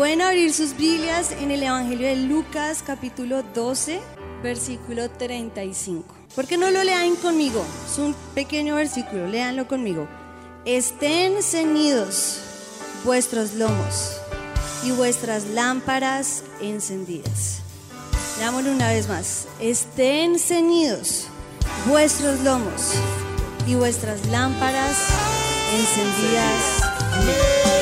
pueden abrir sus Biblias en el Evangelio de Lucas capítulo 12, versículo 35. ¿Por qué no lo lean conmigo? Es un pequeño versículo, léanlo conmigo. Estén ceñidos vuestros lomos y vuestras lámparas encendidas. Leámoslo una vez más. Estén ceñidos vuestros lomos y vuestras lámparas encendidas.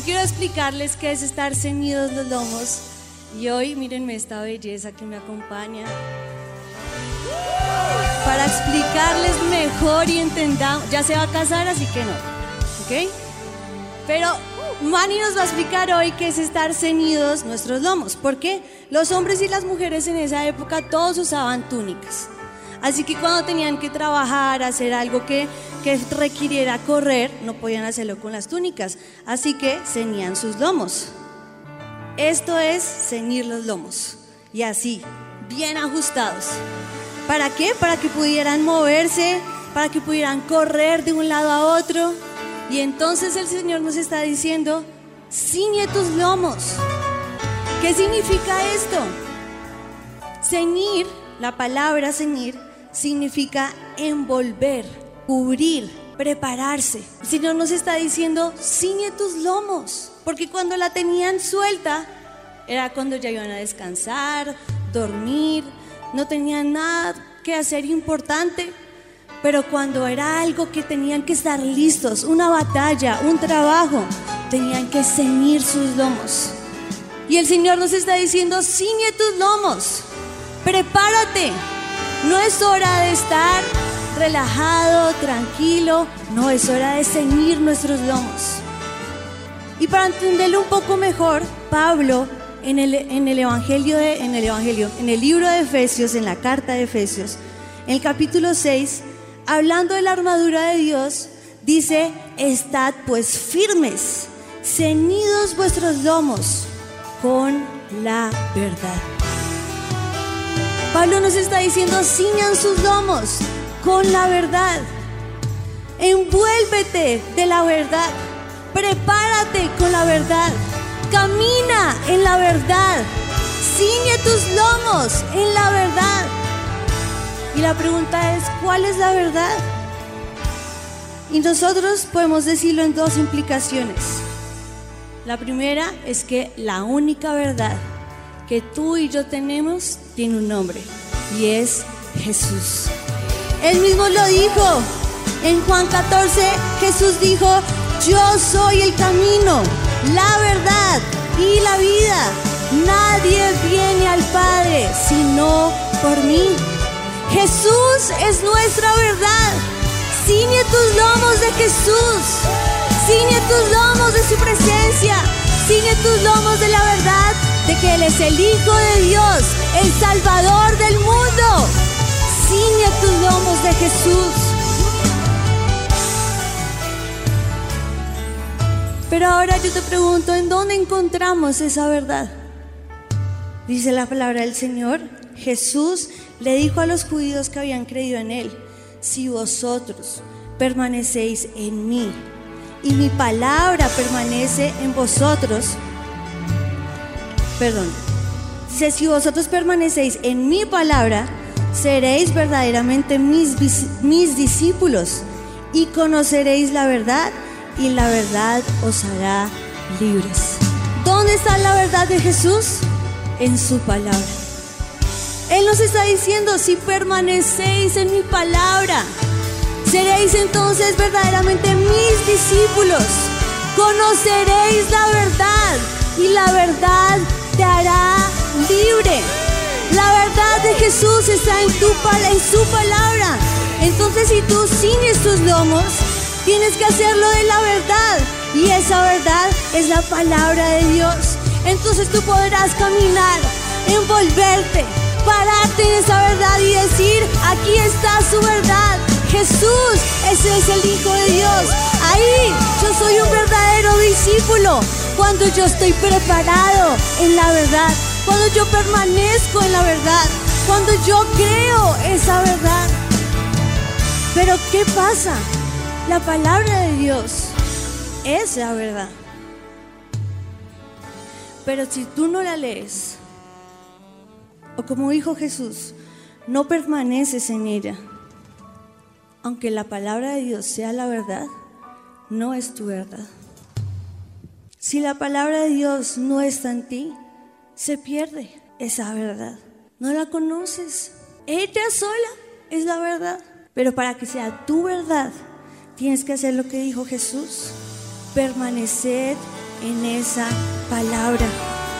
Yo quiero explicarles qué es estar ceñidos los lomos. Y hoy, mírenme esta belleza que me acompaña. Para explicarles mejor y entendamos. Ya se va a casar, así que no. ¿Ok? Pero Manny nos va a explicar hoy qué es estar ceñidos nuestros lomos. Porque los hombres y las mujeres en esa época todos usaban túnicas. Así que cuando tenían que trabajar, hacer algo que, requiriera correr, no podían hacerlo con las túnicas. Así que ceñían sus lomos. Esto es ceñir los lomos. Y así, bien ajustados. ¿Para qué? Para que pudieran moverse, para que pudieran correr de un lado a otro. Y entonces el Señor nos está diciendo, ciñe tus lomos. ¿Qué significa esto? Ceñir, la palabra ceñir, significa envolver, cubrir, prepararse. El Señor nos está diciendo, ciñe tus lomos, porque cuando la tenían suelta, era cuando ya iban a descansar, dormir, no tenían nada que hacer importante. Pero cuando era algo que tenían que estar listos, una batalla, un trabajo, tenían que ceñir sus lomos. Y el Señor nos está diciendo, ciñe tus lomos, prepárate, no es hora de estar relajado, tranquilo, no es hora de ceñir nuestros lomos. Y para entenderlo un poco mejor, Pablo en el, en el evangelio en el evangelio, en el libro de Efesios, en la carta de Efesios, en el capítulo 6, hablando de la armadura de Dios, dice, "Estad pues firmes, ceñidos vuestros lomos con la verdad." Pablo nos está diciendo, ciñan sus lomos con la verdad. Envuélvete de la verdad. Prepárate con la verdad. Camina en la verdad. Ciñe tus lomos en la verdad. Y la pregunta es, ¿cuál es la verdad? Y nosotros podemos decirlo en dos implicaciones. La primera es que la única verdad que tú y yo tenemos tiene un nombre y es Jesús. Él mismo lo dijo. En Juan 14 Jesús dijo, yo soy el camino, la verdad y la vida. Nadie viene al Padre sino por mí. Jesús es nuestra verdad. Ciñe tus lomos de Jesús. Ciñe tus lomos de su presencia. Ciñe tus lomos de la verdad que Él es el Hijo de Dios, el Salvador del mundo. Ciñe tus lomos de Jesús. Pero ahora yo te pregunto, ¿en dónde encontramos esa verdad? Dice la palabra del Señor, Jesús le dijo a los judíos que habían creído en Él, si vosotros permanecéis en mí y mi palabra permanece en vosotros, perdón. Dice, si vosotros permanecéis en mi palabra, seréis verdaderamente mis, mis discípulos y conoceréis la verdad y la verdad os hará libres. ¿Dónde está la verdad de Jesús? En su palabra. Él nos está diciendo, si permanecéis en mi palabra, seréis entonces verdaderamente mis discípulos. Conoceréis la verdad y la verdad te hará libre. La verdad de Jesús está en, tu, en su palabra. Entonces si tú ciñes tus lomos, tienes que hacerlo de la verdad. Y esa verdad es la palabra de Dios. Entonces tú podrás caminar, envolverte, pararte en esa verdad y decir, aquí está su verdad. Jesús, ese es el Hijo de Dios. Ahí yo soy un verdadero discípulo cuando yo estoy preparado en la verdad, cuando yo permanezco en la verdad, cuando yo creo esa verdad. Pero ¿qué pasa? La palabra de Dios es la verdad. Pero si tú no la lees, o como dijo Jesús, no permaneces en ella, aunque la palabra de Dios sea la verdad, no es tu verdad. Si la palabra de Dios no está en ti, se pierde esa verdad. No la conoces. Ella sola es la verdad. Pero para que sea tu verdad, tienes que hacer lo que dijo Jesús. Permanecer en esa palabra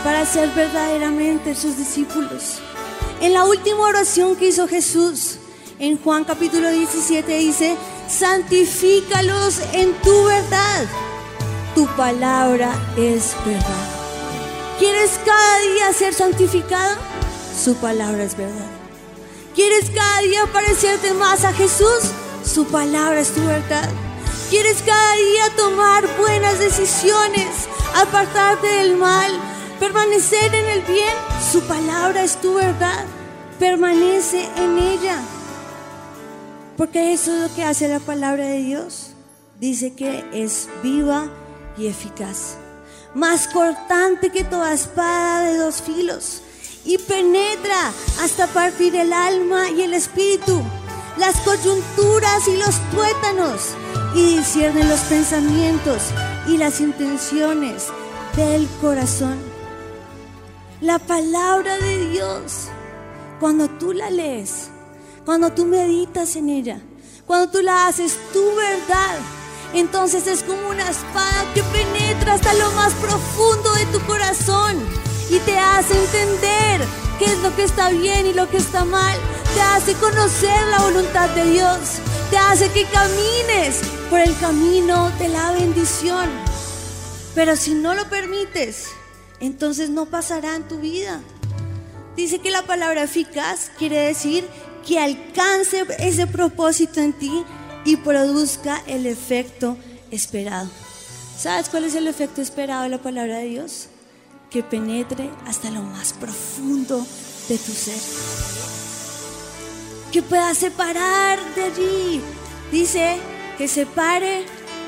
para ser verdaderamente sus discípulos. En la última oración que hizo Jesús, en Juan capítulo 17 dice, santifícalos en tu verdad. Tu palabra es verdad. ¿Quieres cada día ser santificado? Su palabra es verdad. ¿Quieres cada día parecerte más a Jesús? Su palabra es tu verdad. ¿Quieres cada día tomar buenas decisiones, apartarte del mal, permanecer en el bien? Su palabra es tu verdad. Permanece en ella. Porque eso es lo que hace la palabra de Dios. Dice que es viva y eficaz. Más cortante que toda espada de dos filos. Y penetra hasta partir el alma y el espíritu, las coyunturas y los tuétanos. Y discierne los pensamientos y las intenciones del corazón. La palabra de Dios, cuando tú la lees, cuando tú meditas en ella, cuando tú la haces tu verdad, entonces es como una espada que penetra hasta lo más profundo de tu corazón y te hace entender qué es lo que está bien y lo que está mal. Te hace conocer la voluntad de Dios. Te hace que camines por el camino de la bendición. Pero si no lo permites, entonces no pasará en tu vida. Dice que la palabra eficaz quiere decir que alcance ese propósito en ti y produzca el efecto esperado. ¿Sabes cuál es el efecto esperado de la palabra de Dios? Que penetre hasta lo más profundo de tu ser. Que pueda separar de allí. Dice que separe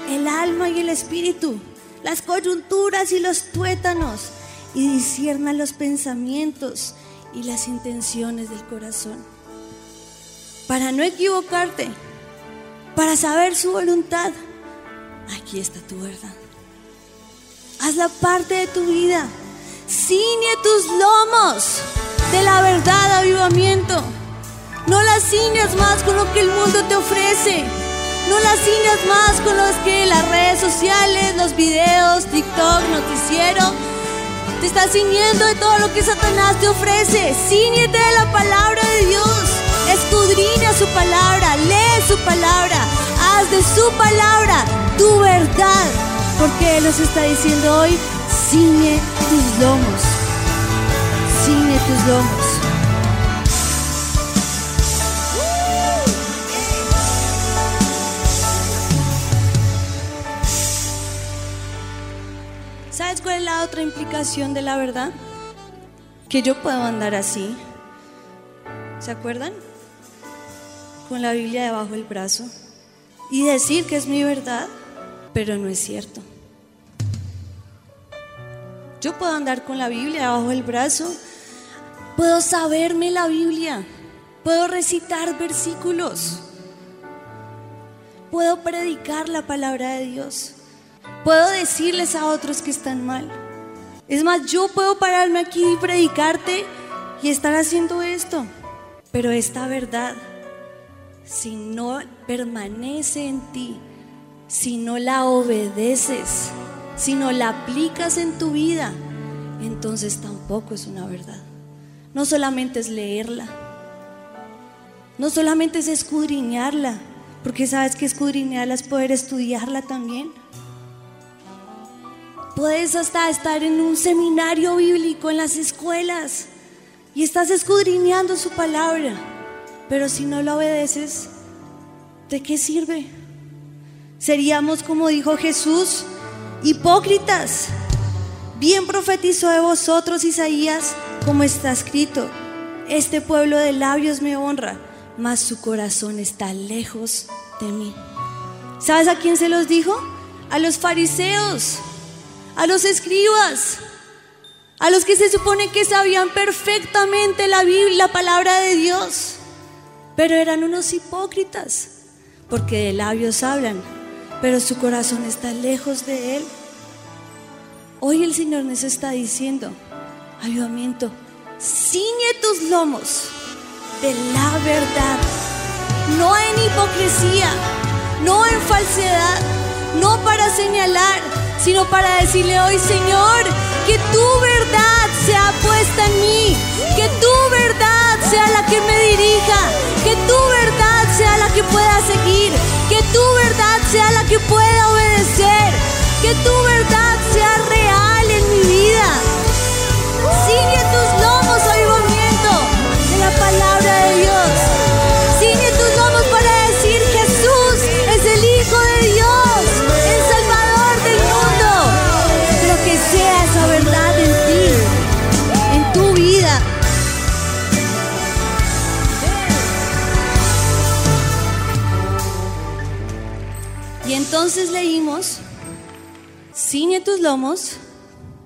el alma y el espíritu, las coyunturas y los tuétanos, y discierna los pensamientos y las intenciones del corazón para no equivocarte, para saber su voluntad. Aquí está tu verdad. Haz la parte de tu vida. Ciñe tus lomos de la verdad, avivamiento. No las ciñas más con lo que el mundo te ofrece. No las ciñas más con los que las redes sociales, los videos, TikTok, noticiero, te está ciñendo de todo lo que Satanás te ofrece. Ciñete de la palabra de Dios. Escudriña su palabra, lee su palabra, haz de su palabra tu verdad. Porque Él nos está diciendo hoy, ciñe tus lomos, ciñe tus lomos. ¿Sabes cuál es la otra implicación de la verdad? Que yo puedo andar así. ¿Se acuerdan? Con la Biblia debajo del brazo y decir que es mi verdad, pero no es cierto. Yo puedo andar con la Biblia debajo del brazo, puedo saberme la Biblia, puedo recitar versículos, puedo predicar la palabra de Dios, puedo decirles a otros que están mal. Es más, yo puedo pararme aquí y predicarte y estar haciendo esto, pero esta verdad si no permanece en ti, si no la obedeces, si no la aplicas en tu vida, entonces tampoco es una verdad. No solamente es leerla, no solamente es escudriñarla, porque sabes que escudriñarla es poder estudiarla también. Puedes hasta estar en un seminario bíblico en las escuelas y estás escudriñando su palabra. Pero si no lo obedeces, ¿de qué sirve? Seríamos, como dijo Jesús, hipócritas. Bien profetizó de vosotros Isaías, como está escrito, este pueblo de labios me honra, mas su corazón está lejos de mí. ¿Sabes a quién se los dijo? A los fariseos, a los escribas, a los que se supone que sabían perfectamente la Biblia, la palabra de Dios, pero eran unos hipócritas, porque de labios hablan, pero su corazón está lejos de Él. Hoy el Señor nos está diciendo, avivamiento, ciñe tus lomos de la verdad, no en hipocresía, no en falsedad, no para señalar, sino para decirle hoy, Señor, que tu verdad sea puesta en mí, que tu verdad sea la que me dirija, que tu verdad sea la que pueda seguir, que tu verdad sea la que pueda obedecer, que tu verdad sea real en mi vida.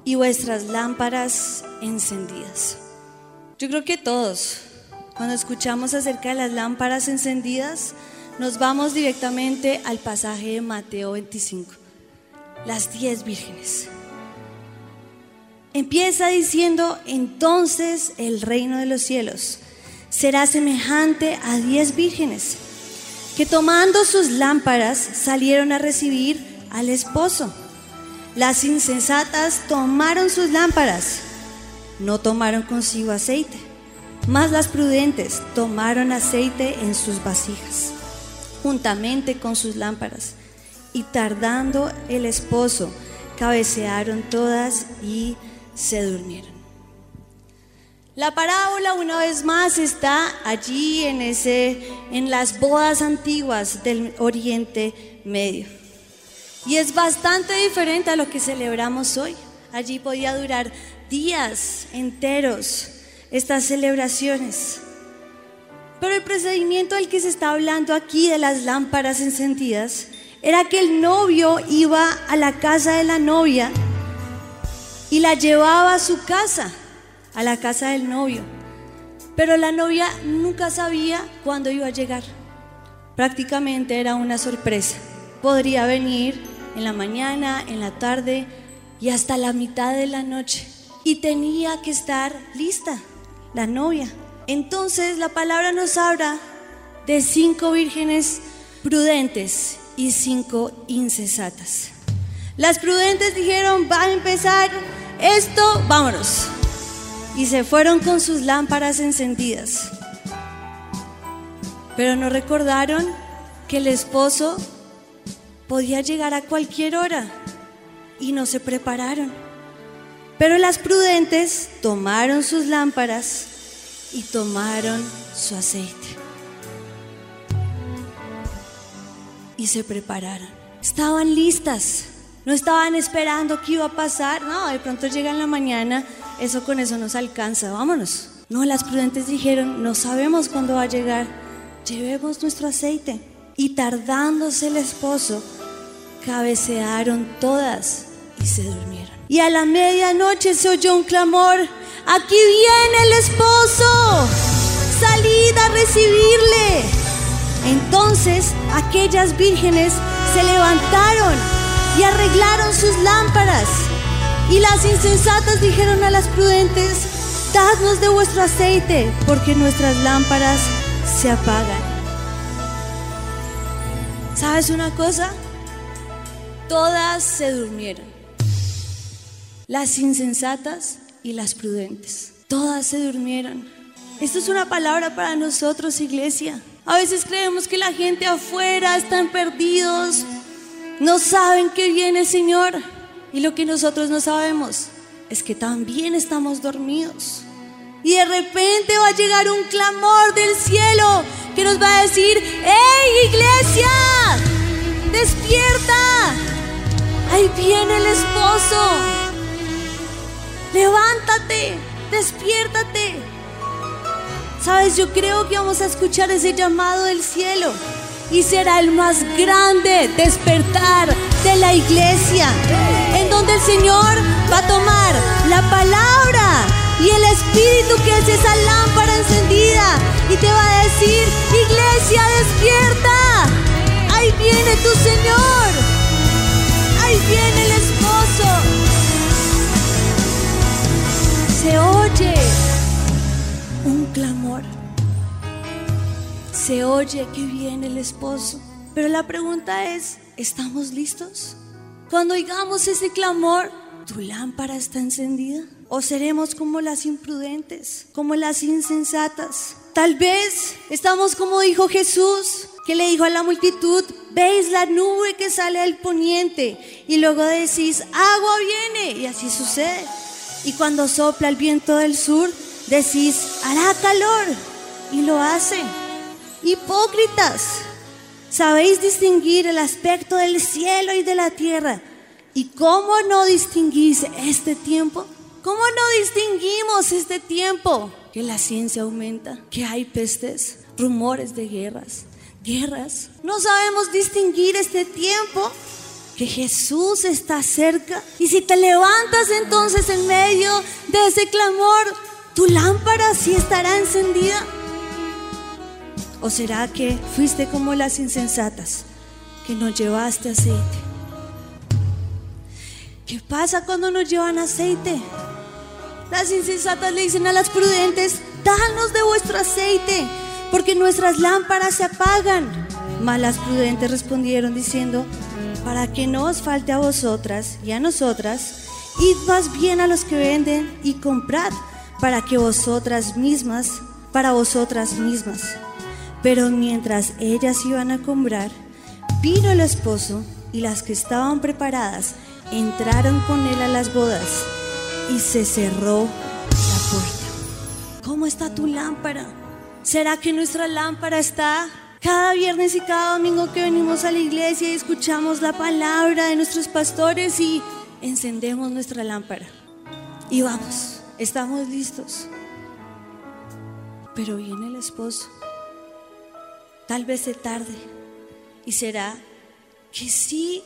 Y vuestras lámparas encendidas. Yo creo que todos, cuando escuchamos acerca de las lámparas encendidas, nos vamos directamente al pasaje de Mateo 25, las diez vírgenes. Empieza diciendo, entonces el reino de los cielos será semejante a diez vírgenes que tomando sus lámparas salieron a recibir al esposo. Las insensatas tomaron sus lámparas, no tomaron consigo aceite, mas las prudentes tomaron aceite en sus vasijas, juntamente con sus lámparas, y tardando el esposo, cabecearon todas y se durmieron. La parábola una vez más está allí en ese en las bodas antiguas del Oriente Medio. Y es bastante diferente a lo que celebramos hoy. Allí podía durar días enteros estas celebraciones. Pero el procedimiento del que se está hablando aquí de las lámparas encendidas era que el novio iba a la casa de la novia y la llevaba a su casa, a la casa del novio. Pero la novia nunca sabía cuándo iba a llegar. Prácticamente era una sorpresa. Podría venir en la mañana, en la tarde y hasta la mitad de la noche. Y tenía que estar lista la novia. Entonces la palabra nos habla de cinco vírgenes prudentes y cinco insensatas. Las prudentes dijeron, va a empezar esto, vámonos. Y se fueron con sus lámparas encendidas. Pero no recordaron que el esposo podía llegar a cualquier hora y no se prepararon. Pero las prudentes tomaron sus lámparas y tomaron su aceite. Y se prepararon. Estaban listas. No estaban esperando qué iba a pasar. No, de pronto llega en la mañana. Eso con eso nos alcanza. Vámonos. No, las prudentes dijeron, no sabemos cuándo va a llegar. Llevemos nuestro aceite. Y tardándose el esposo, cabecearon todas y se durmieron. Y a la medianoche se oyó un clamor, aquí viene el esposo, salid a recibirle. Entonces aquellas vírgenes se levantaron y arreglaron sus lámparas. Y las insensatas dijeron a las prudentes, dadnos de vuestro aceite, porque nuestras lámparas se apagan. ¿Sabes una cosa? Todas se durmieron. Las insensatas y las prudentes. Todas se durmieron. Esto es una palabra para nosotros, iglesia. A veces creemos que la gente afuera están perdidos, no saben que viene el Señor. Y lo que nosotros no sabemos es que también estamos dormidos. Y de repente va a llegar un clamor del cielo que nos va a decir, ¡Hey iglesia! ¡Despierta! Ahí viene el esposo. Levántate, despiértate. Sabes, yo creo que vamos a escuchar ese llamado del cielo. y será el más grande despertar de la iglesia, en donde el Señor va a tomar la palabra y el Espíritu que es esa lámpara encendida y te va a decir, iglesia, despierta, ahí viene tu Señor, ahí viene el esposo. Se oye un clamor se oye que viene el esposo. Pero la pregunta es, ¿estamos listos? Cuando oigamos ese clamor, ¿tu lámpara está encendida? ¿O seremos como las imprudentes, como las insensatas? Tal vez estamos como dijo Jesús, que le dijo a la multitud, veis la nube que sale del poniente y luego decís, agua viene y así sucede. Y cuando sopla el viento del sur, decís, hará calor y lo hace. Hipócritas, sabéis distinguir el aspecto del cielo y de la tierra. ¿Y cómo no distinguís este tiempo? ¿Cómo no distinguimos este tiempo? Que la ciencia aumenta, que hay pestes, rumores de guerras, guerras. No sabemos distinguir este tiempo, que Jesús está cerca. Y si te levantas entonces en medio de ese clamor, tu lámpara sí estará encendida. ¿O será que fuiste como las insensatas, que no llevaste aceite? ¿Qué pasa cuando no llevan aceite? Las insensatas le dicen a las prudentes, danos de vuestro aceite, porque nuestras lámparas se apagan. Mas las prudentes respondieron diciendo, para que no os falte a vosotras y a nosotras, id más bien a los que venden y comprad, para que vosotras mismas, para vosotras mismas. Pero mientras ellas iban a comprar, vino el esposo y las que estaban preparadas entraron con él a las bodas y se cerró la puerta. ¿Cómo está tu lámpara? ¿Será que nuestra lámpara está cada viernes y cada domingo que venimos a la iglesia y escuchamos la palabra de nuestros pastores y encendemos nuestra lámpara? Y vamos, estamos listos. Pero viene el esposo Tal vez se tarde. ¿Y será que sí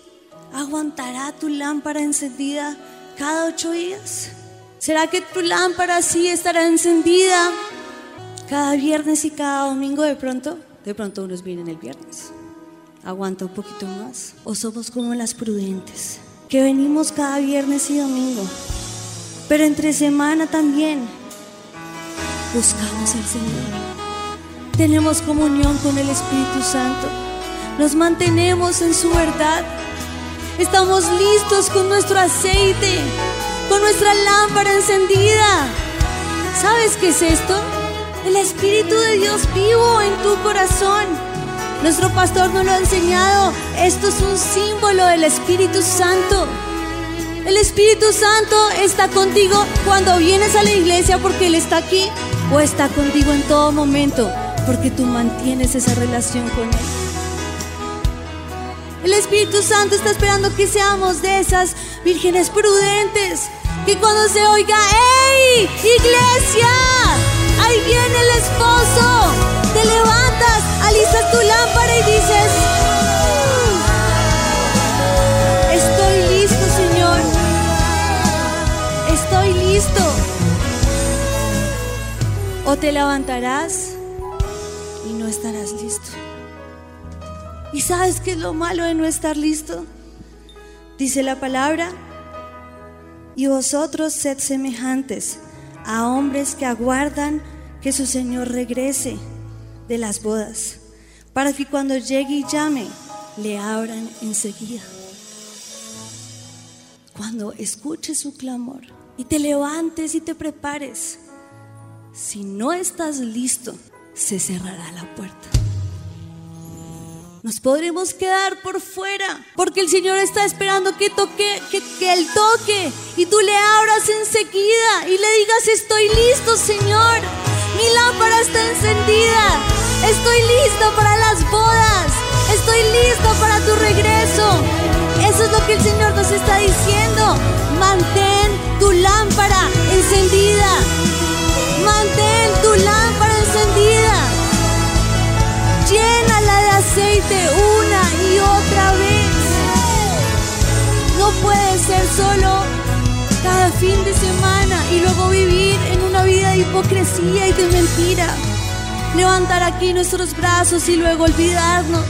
aguantará tu lámpara encendida cada ocho días? ¿Será que tu lámpara sí estará encendida cada viernes y cada domingo de pronto? De pronto unos vienen el viernes. Aguanta un poquito más. O somos como las prudentes, que venimos cada viernes y domingo. Pero entre semana también buscamos al Señor tenemos comunión con el Espíritu Santo, nos mantenemos en su verdad, estamos listos con nuestro aceite, con nuestra lámpara encendida. ¿Sabes qué es esto? El Espíritu de Dios vivo en tu corazón. Nuestro pastor nos lo ha enseñado. Esto es un símbolo del Espíritu Santo. El Espíritu Santo está contigo cuando vienes a la iglesia porque Él está aquí o está contigo en todo momento porque tú mantienes esa relación con Él. El Espíritu Santo está esperando que seamos de esas vírgenes prudentes, que cuando se oiga, ¡Ey, iglesia! Ahí viene el esposo. Te levantas, alistas tu lámpara y dices, estoy listo, Señor. Estoy listo. O te levantarás estarás listo. ¿Y sabes qué es lo malo de no estar listo? Dice la palabra, y vosotros sed semejantes a hombres que aguardan que su Señor regrese de las bodas, para que cuando llegue y llame, le abran enseguida. Cuando escuches su clamor y te levantes y te prepares, si no estás listo, se cerrará la puerta. Nos podremos quedar por fuera porque el Señor está esperando que toque, que, que Él toque y tú le abras enseguida y le digas estoy listo Señor, mi lámpara está encendida, estoy listo para las bodas, estoy listo para tu regreso. Eso es lo que el Señor nos está diciendo. Mantén tu lámpara encendida. Mantén una y otra vez. No puede ser solo cada fin de semana y luego vivir en una vida de hipocresía y de mentira. Levantar aquí nuestros brazos y luego olvidarnos.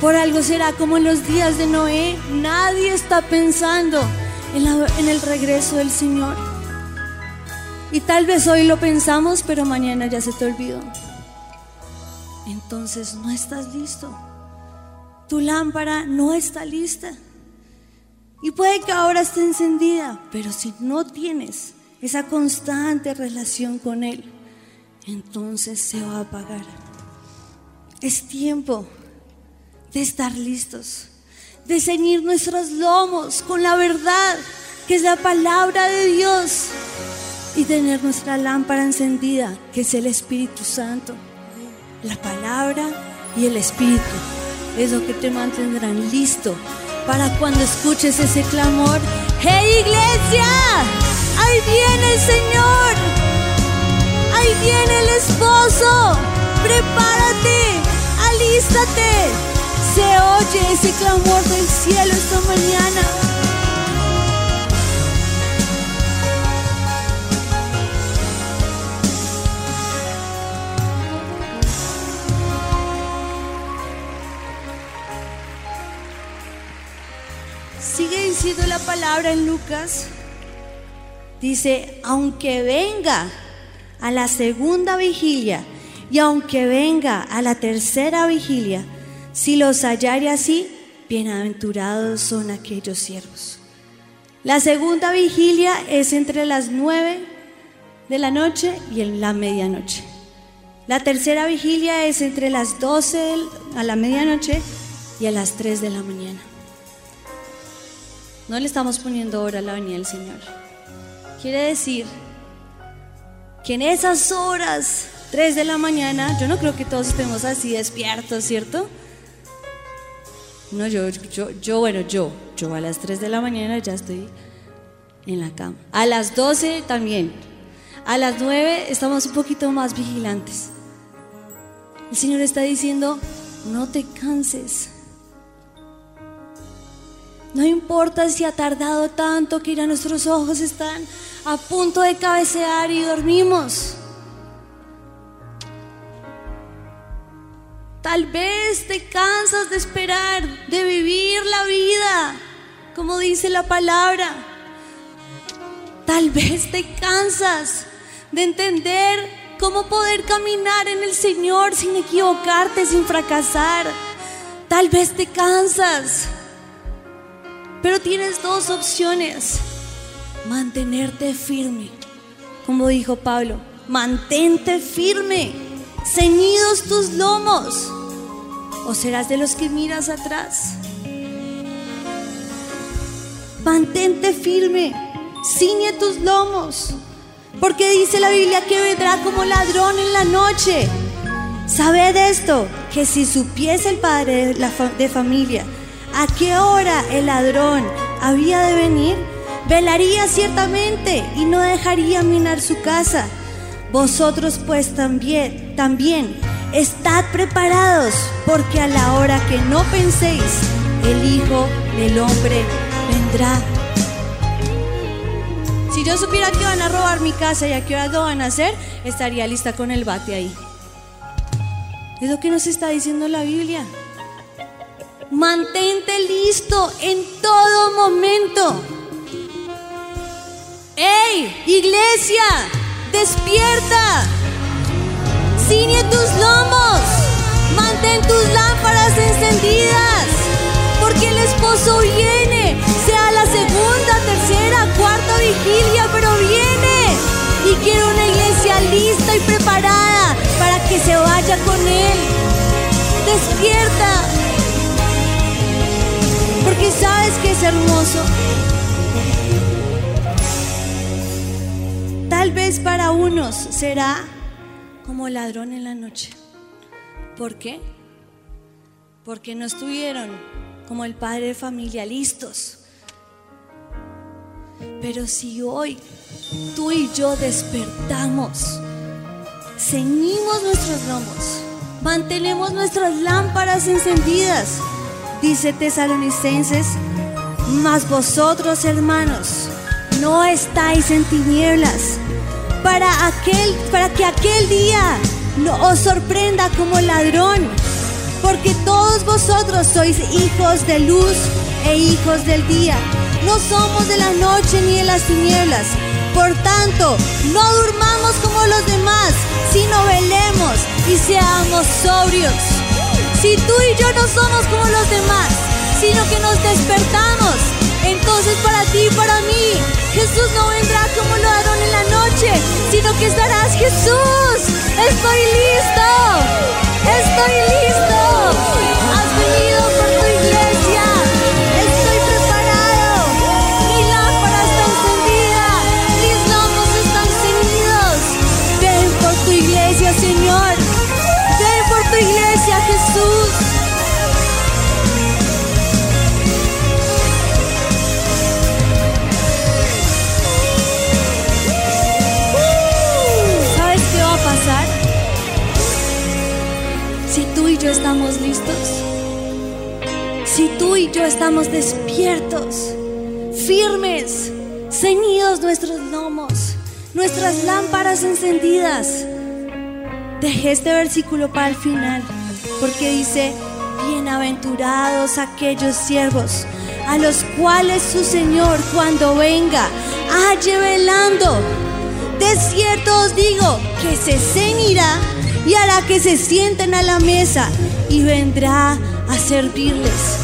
Por algo será como en los días de Noé, nadie está pensando en, en el regreso del Señor. Y tal vez hoy lo pensamos, pero mañana ya se te olvidó. Entonces no estás listo. Tu lámpara no está lista. Y puede que ahora esté encendida, pero si no tienes esa constante relación con Él, entonces se va a apagar. Es tiempo de estar listos, de ceñir nuestros lomos con la verdad, que es la palabra de Dios, y tener nuestra lámpara encendida, que es el Espíritu Santo. La palabra y el Espíritu es lo que te mantendrán listo para cuando escuches ese clamor. ¡Hey iglesia! Ahí viene el Señor. Ahí viene el esposo. Prepárate. Alístate. Se oye ese clamor del cielo esta mañana. Sido la palabra en Lucas, dice, aunque venga a la segunda vigilia y aunque venga a la tercera vigilia, si los hallare así, bienaventurados son aquellos siervos. La segunda vigilia es entre las nueve de la noche y en la medianoche. La tercera vigilia es entre las doce a la medianoche y a las tres de la mañana. No le estamos poniendo hora a la venida del Señor. Quiere decir que en esas horas, 3 de la mañana, yo no creo que todos estemos así despiertos, ¿cierto? No, yo, yo, yo, bueno, yo, yo a las 3 de la mañana ya estoy en la cama. A las 12 también. A las 9 estamos un poquito más vigilantes. El Señor está diciendo, no te canses. No importa si ha tardado tanto que ya nuestros ojos están a punto de cabecear y dormimos. Tal vez te cansas de esperar, de vivir la vida, como dice la palabra. Tal vez te cansas de entender cómo poder caminar en el Señor sin equivocarte, sin fracasar. Tal vez te cansas pero tienes dos opciones. Mantenerte firme. Como dijo Pablo, mantente firme. Ceñidos tus lomos. ¿O serás de los que miras atrás? Mantente firme. Ciñe tus lomos. Porque dice la Biblia que vendrá como ladrón en la noche. Sabed esto, que si supiese el padre de familia a qué hora el ladrón había de venir, velaría ciertamente y no dejaría minar su casa. Vosotros pues también, también, estad preparados, porque a la hora que no penséis, el Hijo del Hombre vendrá. Si yo supiera que van a robar mi casa y a qué hora lo van a hacer, estaría lista con el bate ahí. Es lo que nos está diciendo la Biblia. Mantente listo en todo momento. ¡Ey, iglesia! ¡Despierta! Ciñe tus lomos. Mantén tus lámparas encendidas. Porque el esposo viene. Sea la segunda, tercera, cuarta vigilia, pero viene. Y quiero una iglesia lista y preparada para que se vaya con él. Despierta porque sabes que es hermoso. Tal vez para unos será como ladrón en la noche. ¿Por qué? Porque no estuvieron como el padre de familia listos. Pero si hoy tú y yo despertamos, ceñimos nuestros lomos mantenemos nuestras lámparas encendidas, dice Tesalonicenses, mas vosotros hermanos, no estáis en tinieblas, para, aquel, para que aquel día no os sorprenda como ladrón, porque todos vosotros sois hijos de luz e hijos del día. No somos de la noche ni de las tinieblas. Por tanto, no durmamos como los demás, sino velemos y seamos sobrios. Si tú y yo no somos como los demás, sino que nos despertamos, entonces para ti y para mí, Jesús no vendrá como ladrón en la noche, sino que estarás Jesús. Estoy listo. Estoy listo. Estamos listos, si tú y yo estamos despiertos, firmes, ceñidos nuestros lomos, nuestras lámparas encendidas. Dejé este versículo para el final, porque dice, bienaventurados aquellos siervos a los cuales su Señor cuando venga halle velando. De cierto os digo que se ceñirá y hará que se sienten a la mesa y vendrá a servirles.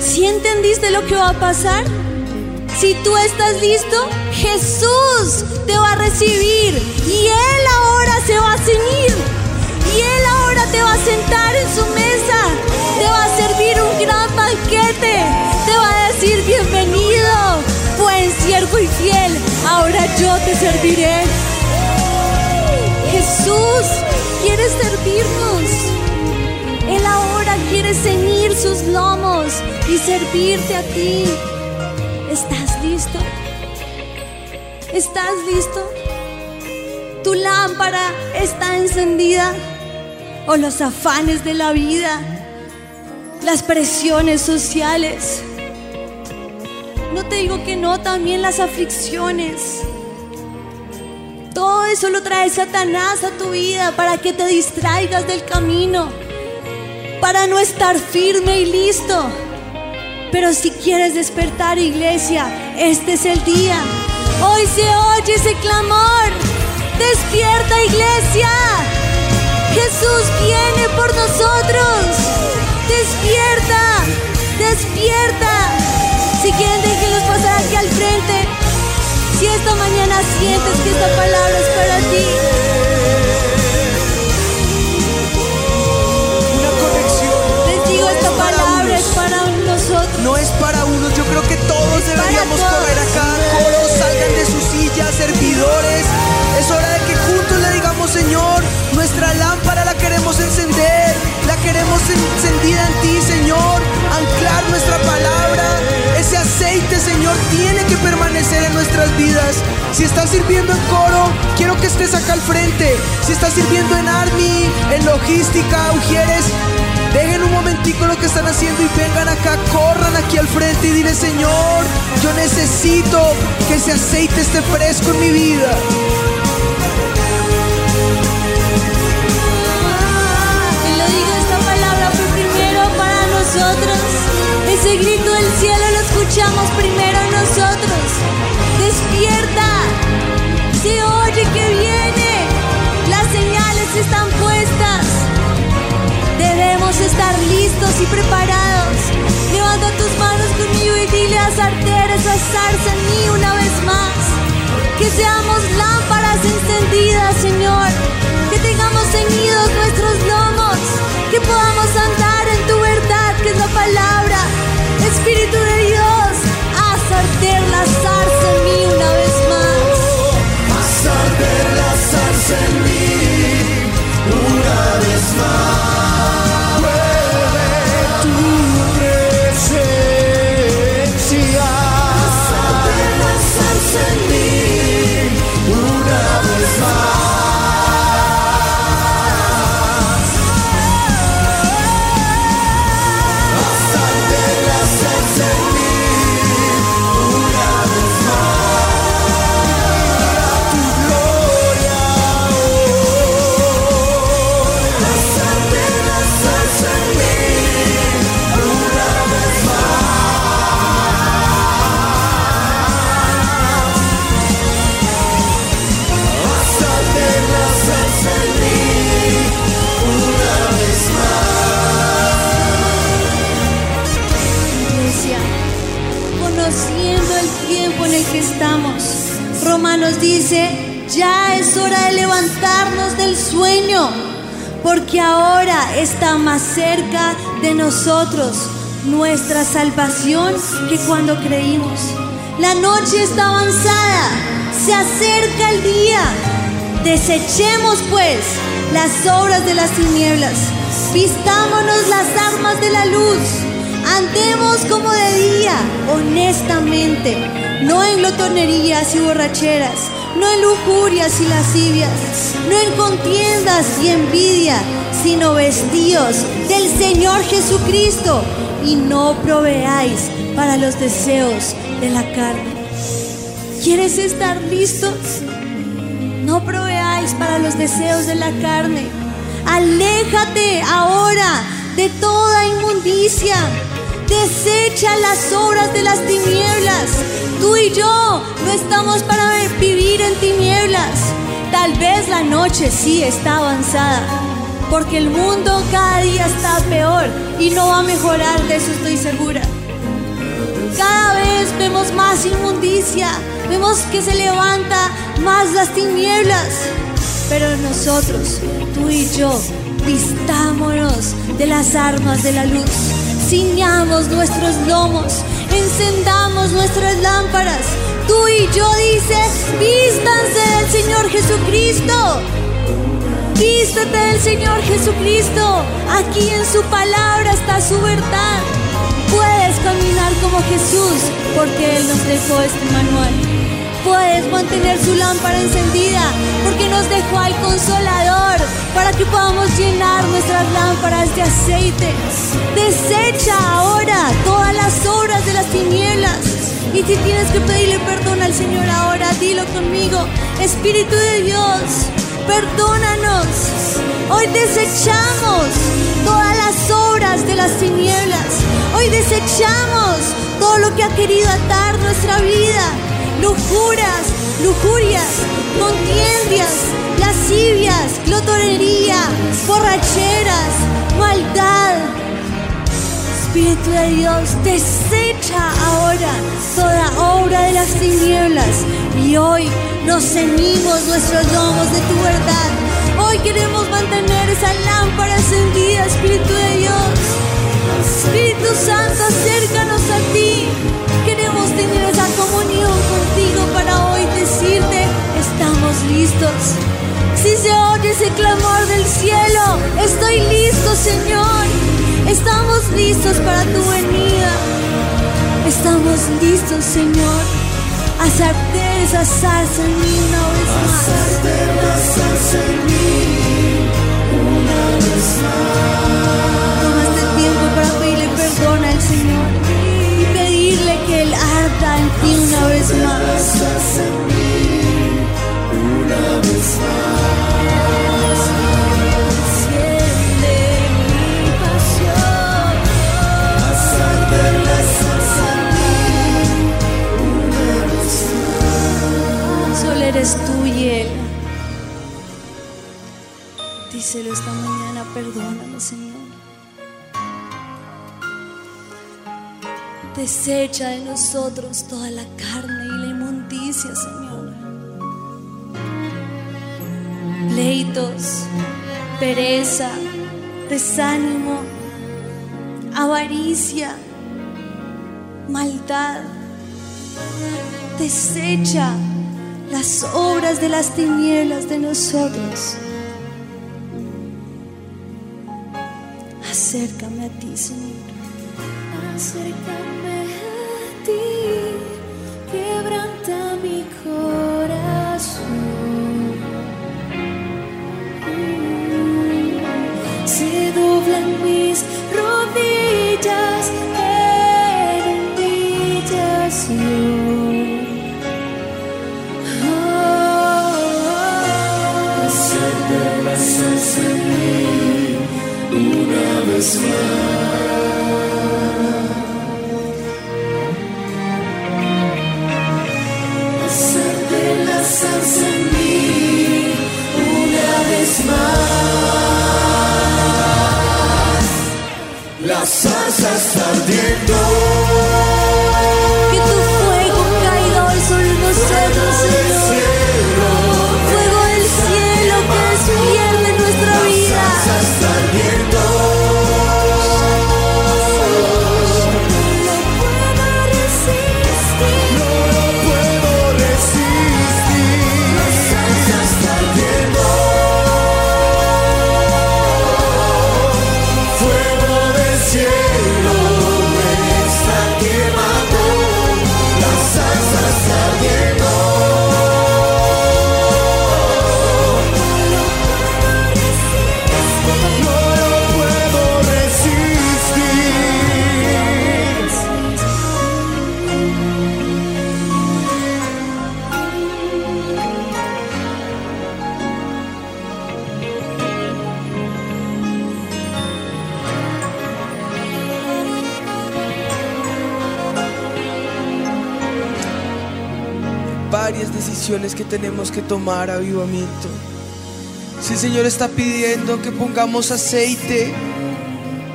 ¿Si entendiste lo que va a pasar? Si tú estás listo, Jesús te va a recibir y Él ahora se va a ceñir y Él ahora te va a sentar en su mesa, te va a servir un gran banquete, te va a decir bienvenido, buen siervo y fiel, ahora yo te serviré. Jesús quiere servirnos. Él ahora quiere ceñir sus lomos y servirte a ti. ¿Estás listo? ¿Estás listo? ¿Tu lámpara está encendida? ¿O los afanes de la vida? ¿Las presiones sociales? No te digo que no, también las aflicciones. Todo eso lo trae Satanás a tu vida para que te distraigas del camino, para no estar firme y listo. Pero si quieres despertar, iglesia, este es el día. Hoy se oye ese clamor. Despierta, iglesia. Jesús viene por nosotros. Despierta, despierta. Si quieren, déjenlos pasar aquí al frente. Si esta mañana sientes que esta palabra es para ti, Una conexión. les digo, esta Es para palabra unos. es para nosotros. No es para unos, yo creo que todos Es deberíamos todos. correr acá, coros, salgan de sus sillas, servidores. Es hora de que juntos le digamos, Señor, nuestra lámpara la queremos encender, queremos encendida en ti, Señor, anclar nuestra palabra. Ese aceite, Señor, tiene que permanecer en nuestras vidas. Si estás sirviendo en coro, quiero que estés acá al frente. Si estás sirviendo en Army, en logística, Ujieres, Dejen un momentico lo que están haciendo y vengan acá, corran aquí al frente y dile, Señor, yo necesito que ese aceite esté fresco en mi vida. Lo escuchamos primero nosotros. Despierta. Se oye que viene. Las señales están puestas. Debemos estar listos y preparados. Levanta tus manos conmigo y dile a Sarter, esa zarza en mí una vez más. Que seamos lámparas encendidas, Señor. Que tengamos ceñidos nuestros lomos. Que podamos andar en tu verdad, que es la palabra. De nosotros nuestra salvación que cuando creímos. La noche está avanzada, se acerca el día. Desechemos pues las obras de las tinieblas, vistámonos las armas de la luz, andemos como de día, honestamente, no en glotonerías y borracheras, no en lujurias y lascivias, no en contiendas y envidia, sino vestidos del Señor Jesucristo y no proveáis para los deseos de la carne. ¿Quieres estar listos? No proveáis para los deseos de la carne. Aléjate ahora de toda inmundicia. Desecha las obras de las tinieblas. Tú y yo no estamos para vivir en tinieblas. Tal vez la noche sí está avanzada, porque el mundo cada día está peor y no va a mejorar, de eso estoy segura. Cada vez vemos más inmundicia, vemos que se levanta más las tinieblas, pero nosotros, tú y yo, vistámonos de las armas de la luz, ciñamos nuestros lomos, encendamos nuestras lámparas. Tú y yo dice, vístanse del Señor Jesucristo. Vístete del Señor Jesucristo. Aquí en su palabra está su verdad. Puedes caminar como Jesús porque Él nos dejó este manual. Puedes mantener su lámpara encendida porque nos dejó al consolador para que podamos llenar nuestras lámparas de aceite. Desecha ahora todas las obras de las tinieblas. Y si tienes que pedirle perdón al Señor ahora, dilo conmigo. Espíritu de Dios, perdónanos. Hoy desechamos todas las obras de las tinieblas. Hoy desechamos todo lo que ha querido atar nuestra vida. Lujuras, lujurias, contiendas, lascivias, glotonería, borracheras, maldad. Espíritu de Dios, desecha ahora toda obra de las tinieblas y hoy nos ceñimos nuestros lomos de tu verdad. Hoy queremos mantener esa lámpara encendida, Espíritu de Dios. Espíritu Santo, acércanos a ti. Queremos tener esa comunión contigo para hoy decirte, estamos listos. Si se oye ese clamor del cielo, estoy listo, Señor. Estamos listos para tu venida. Estamos listos, Señor. Haz esa salsa en mí una vez más. la salsa en mí una vez más. Toma este tiempo para pedirle perdón al Señor y pedirle que Él arda en ti una vez más. Eres tú Él. Díselo esta mañana, perdóname, Señor. Desecha de nosotros toda la carne y la inmundicia, Señor. Pleitos, pereza, desánimo, avaricia, maldad. Desecha las obras de las tinieblas de nosotros. Acércame a ti, Señor. Acércame que tenemos que tomar, avivamiento. Si el Señor está pidiendo que pongamos aceite,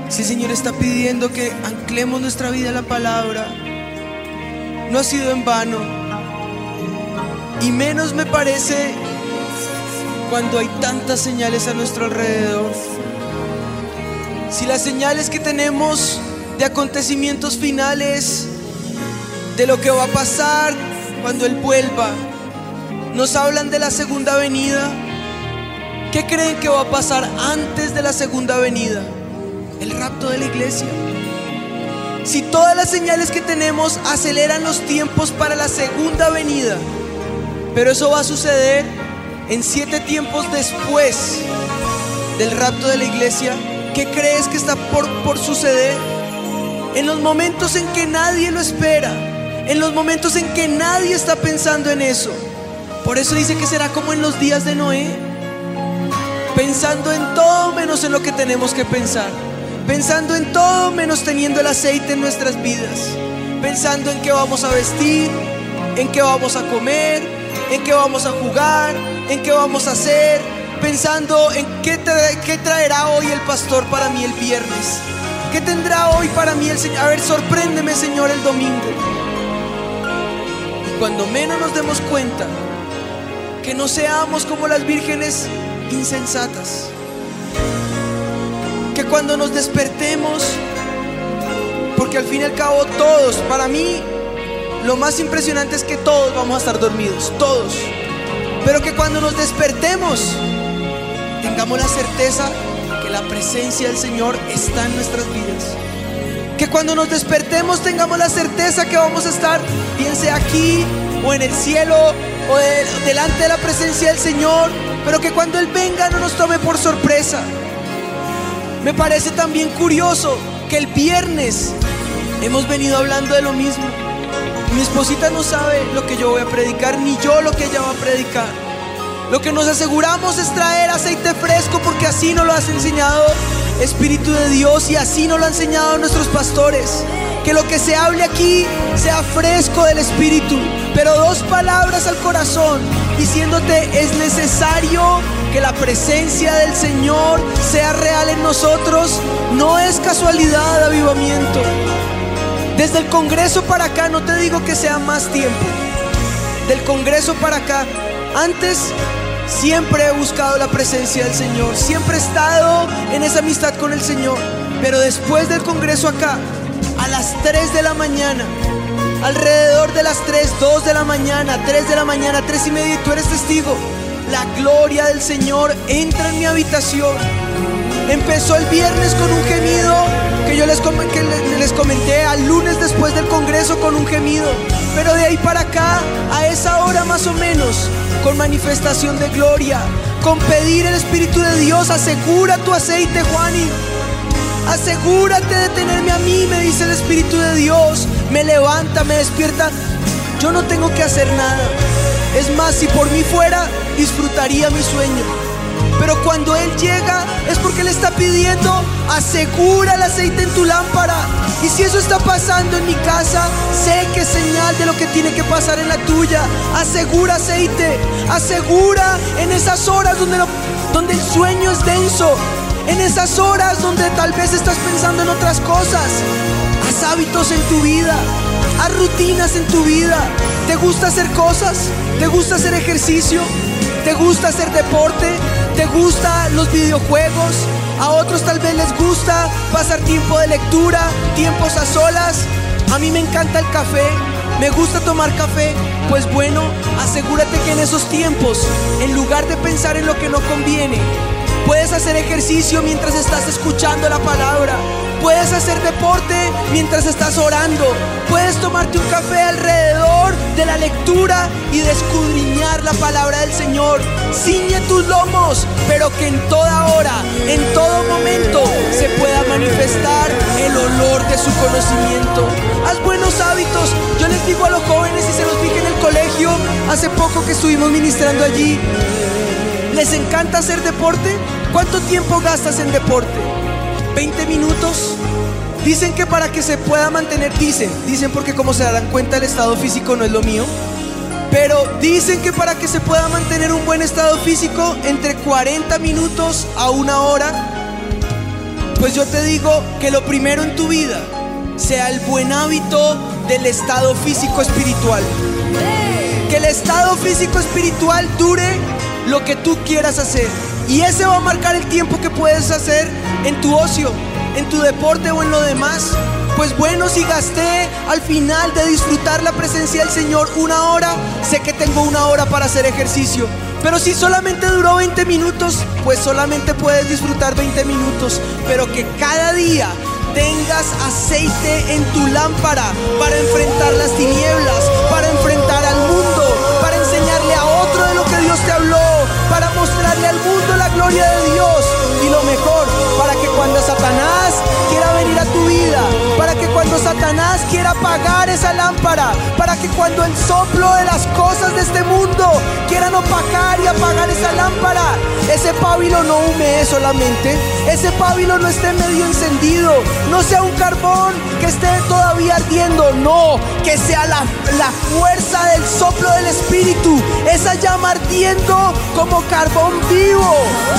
si el Señor está pidiendo que anclemos nuestra vida a la palabra, no ha sido en vano. Y menos me parece cuando hay tantas señales a nuestro alrededor. Si las señales que tenemos de acontecimientos finales, de lo que va a pasar cuando Él vuelva, nos hablan de la segunda venida, ¿qué creen que va a pasar antes de la segunda venida? El rapto de la iglesia. Si todas las señales que tenemos aceleran los tiempos para la segunda venida, pero eso va a suceder en siete tiempos después del rapto de la iglesia, ¿qué crees que está por, por suceder? En los momentos en que nadie lo espera, en los momentos en que nadie está pensando en eso. Por eso dice que será como en los días de Noé, pensando en todo menos en lo que tenemos que pensar, pensando en todo menos teniendo el aceite en nuestras vidas, pensando en qué vamos a vestir, en qué vamos a comer, en qué vamos a jugar, en qué vamos a hacer, pensando en qué, tra- qué traerá hoy el pastor para mí el viernes. ¿Qué tendrá hoy para mí el Señor? A ver, sorpréndeme, Señor, el domingo. Y cuando menos nos demos cuenta, que no seamos como las vírgenes insensatas. Que cuando nos despertemos, porque al fin y al cabo todos, para mí, lo más impresionante es que todos vamos a estar dormidos, todos. Pero que cuando nos despertemos, tengamos la certeza que la presencia del Señor está en nuestras vidas. Que cuando nos despertemos tengamos la certeza que vamos a estar, bien sea aquí o en el cielo o de- delante de la presencia del Señor, pero que cuando Él venga no nos tome por sorpresa. Me parece también curioso que el viernes hemos venido hablando de lo mismo. Mi esposita no sabe lo que yo voy a predicar, ni yo lo que ella va a predicar. Lo que nos aseguramos es traer aceite fresco porque así nos lo has enseñado Espíritu de Dios y así nos lo han enseñado nuestros pastores. Que lo que se hable aquí sea fresco del Espíritu, pero dos palabras al corazón diciéndote es necesario que la presencia del Señor sea real en nosotros. No es casualidad, avivamiento. Desde el Congreso para acá, no te digo que sea más tiempo. Del Congreso para acá, antes siempre he buscado la presencia del Señor, siempre he estado en esa amistad con el Señor. Pero después del Congreso acá, a las 3 de la mañana, alrededor de las 3, 2 de la mañana, 3 de la mañana, 3 y media, y tú eres testigo, la gloria del Señor entra en mi habitación. Empezó el viernes con un gemido que yo les, que le- les comenté al lunes después del Congreso con un gemido. Pero de ahí para acá, a esa hora más o menos, con manifestación de gloria, con pedir el Espíritu de Dios, asegura tu aceite, Juani. Asegúrate de tenerme a mí, me dice el Espíritu de Dios. Me levanta, me despierta. Yo no tengo que hacer nada. Es más, si por mí fuera, disfrutaría mi sueño. Pero cuando Él llega es porque le está pidiendo, asegura el aceite en tu lámpara. Y si eso está pasando en mi casa, sé que es señal de lo que tiene que pasar en la tuya. Asegura aceite, asegura en esas horas donde, donde el sueño es denso. En esas horas donde tal vez estás pensando en otras cosas. Haz hábitos en tu vida. Haz rutinas en tu vida. ¿Te gusta hacer cosas? ¿Te gusta hacer ejercicio? ¿Te gusta hacer deporte? ¿Te gustan los videojuegos? A otros tal vez les gusta pasar tiempo de lectura, tiempos a solas. A mí me encanta el café, me gusta tomar café. Pues bueno, asegúrate que en esos tiempos, en lugar de pensar en lo que no conviene, Puedes hacer ejercicio mientras estás escuchando la palabra. Puedes hacer deporte mientras estás orando. Puedes tomarte un café alrededor de la lectura y de escudriñar la palabra del Señor. Ciñe tus lomos, pero que en toda hora, en todo momento, se pueda manifestar el olor de su conocimiento. Haz buenos hábitos. Yo les digo a los jóvenes y se los dije en el colegio hace poco que estuvimos ministrando allí. ¿Les encanta hacer deporte? ¿Cuánto tiempo gastas en deporte? ¿20 minutos? Dicen que para que se pueda mantener, dicen, dicen porque como se darán cuenta el estado físico no es lo mío, Pero dicen que para que se pueda mantener un buen estado físico, entre 40 minutos a una hora, pues yo te digo que lo primero en tu vida sea el buen hábito del estado físico espiritual. Que el estado físico espiritual dure lo que tú quieras hacer. Y ese va a marcar el tiempo que puedes hacer en tu ocio, en tu deporte o en lo demás. Pues bueno, si gasté al final de disfrutar la presencia del Señor una hora, sé que tengo una hora para hacer ejercicio. Pero si solamente duró 20 minutos, pues solamente puedes disfrutar 20 minutos. Pero que cada día tengas aceite en tu lámpara para enfrentar las tinieblas, para enfrentar al mundo la gloria de Dios. Lo mejor, para que cuando Satanás quiera venir a tu vida, para que cuando Satanás quiera apagar esa lámpara, para que cuando el soplo de las cosas de este mundo quieran opacar y apagar esa lámpara, ese pábilo no humee solamente, ese pábilo no esté medio encendido, no sea un carbón que esté todavía ardiendo, no, que sea la, la fuerza del soplo del Espíritu, esa llama ardiendo como carbón vivo,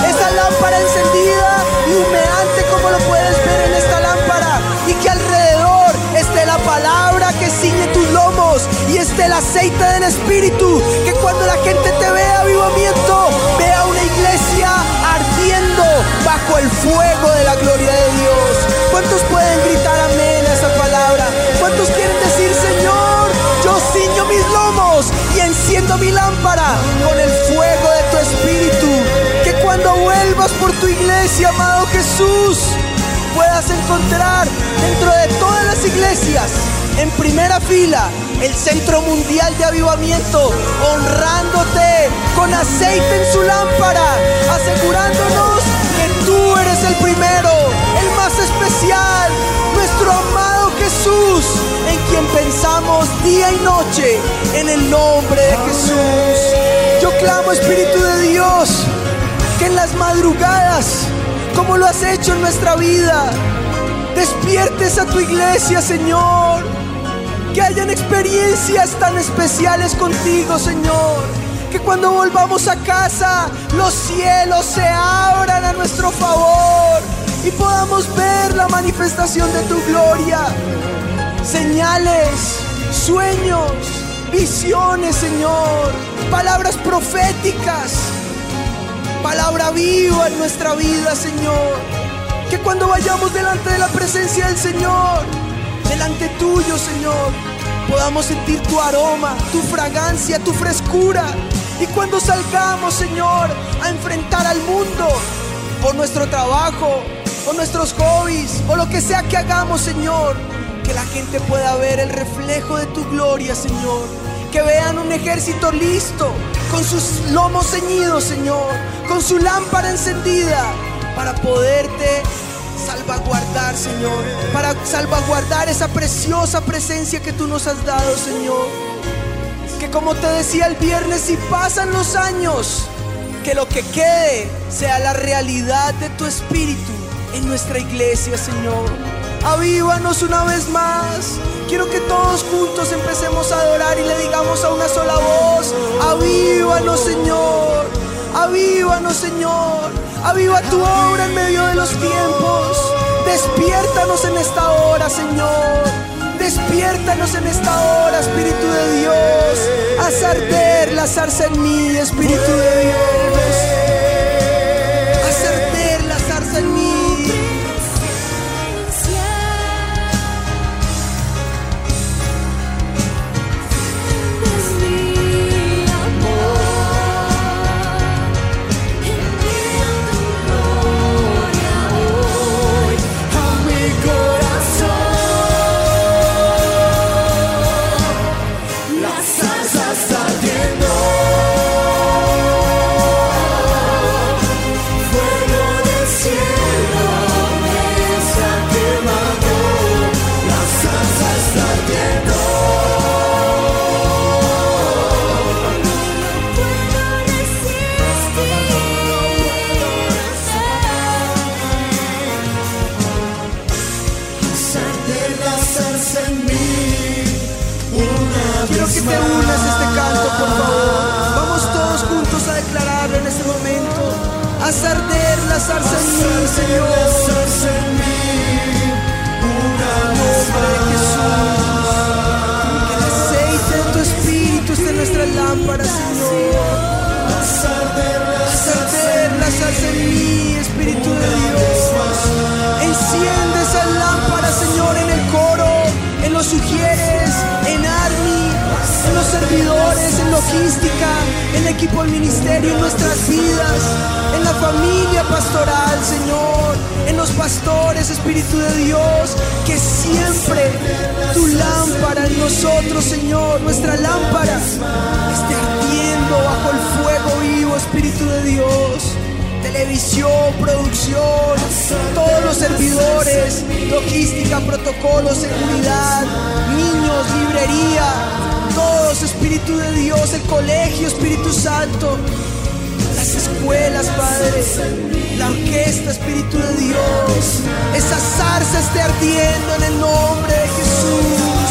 esa lámpara encendida y humeante como lo puedes ver en esta lámpara, y que alrededor esté la palabra que ciñe tus lomos y esté el aceite del Espíritu, que cuando la gente te vea avivamiento, vea una iglesia ardiendo bajo el fuego de la gloria de Dios. ¿Cuántos pueden gritar amén a esa palabra? ¿Cuántos quieren decir, Señor, yo ciño mis lomos y enciendo mi lámpara con el fuego de tu Espíritu? Cuando vuelvas por tu iglesia, amado Jesús, puedas encontrar dentro de todas las iglesias, en primera fila, el Centro Mundial de Avivamiento, honrándote con aceite en su lámpara, asegurándonos que tú eres el primero, el más especial, nuestro amado Jesús, en quien pensamos día y noche, en el nombre de Jesús. Yo clamo, Espíritu de Dios, que en las madrugadas, como lo has hecho en nuestra vida, despiertes a tu iglesia, Señor. Que hayan experiencias tan especiales contigo, Señor. Que cuando volvamos a casa, los cielos se abran a nuestro favor y podamos ver la manifestación de tu gloria. Señales, sueños, visiones, Señor. Palabras proféticas palabra viva en nuestra vida, Señor. Que cuando vayamos delante de la presencia del Señor, delante tuyo, Señor, podamos sentir tu aroma, tu fragancia, tu frescura. Y cuando salgamos, Señor, a enfrentar al mundo, o nuestro trabajo, o nuestros hobbies, o lo que sea que hagamos, Señor, que la gente pueda ver el reflejo de tu gloria, Señor. Que vean un ejército listo, con sus lomos ceñidos, Señor, con su lámpara encendida, para poderte salvaguardar, Señor, para salvaguardar esa preciosa presencia que tú nos has dado, Señor. Que como te decía el viernes, si pasan los años, que lo que quede sea la realidad de tu espíritu en nuestra iglesia, Señor. Avívanos una vez más. Quiero que todos juntos empecemos a adorar y le digamos a una sola voz, avívanos Señor, avívanos Señor, aviva tu obra en medio de los tiempos, despiértanos en esta hora Señor, despiértanos en esta hora Espíritu de Dios, haz arder la zarza en mí Espíritu de Dios, arder la zarza en mí, Señor. El equipo del ministerio, en nuestras vidas, en la familia pastoral, Señor, en los pastores, Espíritu de Dios, que siempre tu lámpara en nosotros, Señor, nuestra lámpara esté ardiendo bajo el fuego vivo, Espíritu de Dios. Televisión, producción, todos los servidores, logística, protocolo, seguridad, niños, librería, todos, Espíritu de Dios, el colegio, Espíritu Santo, las escuelas, Padre, la orquesta, Espíritu de Dios, esa zarza esté ardiendo en el nombre de Jesús.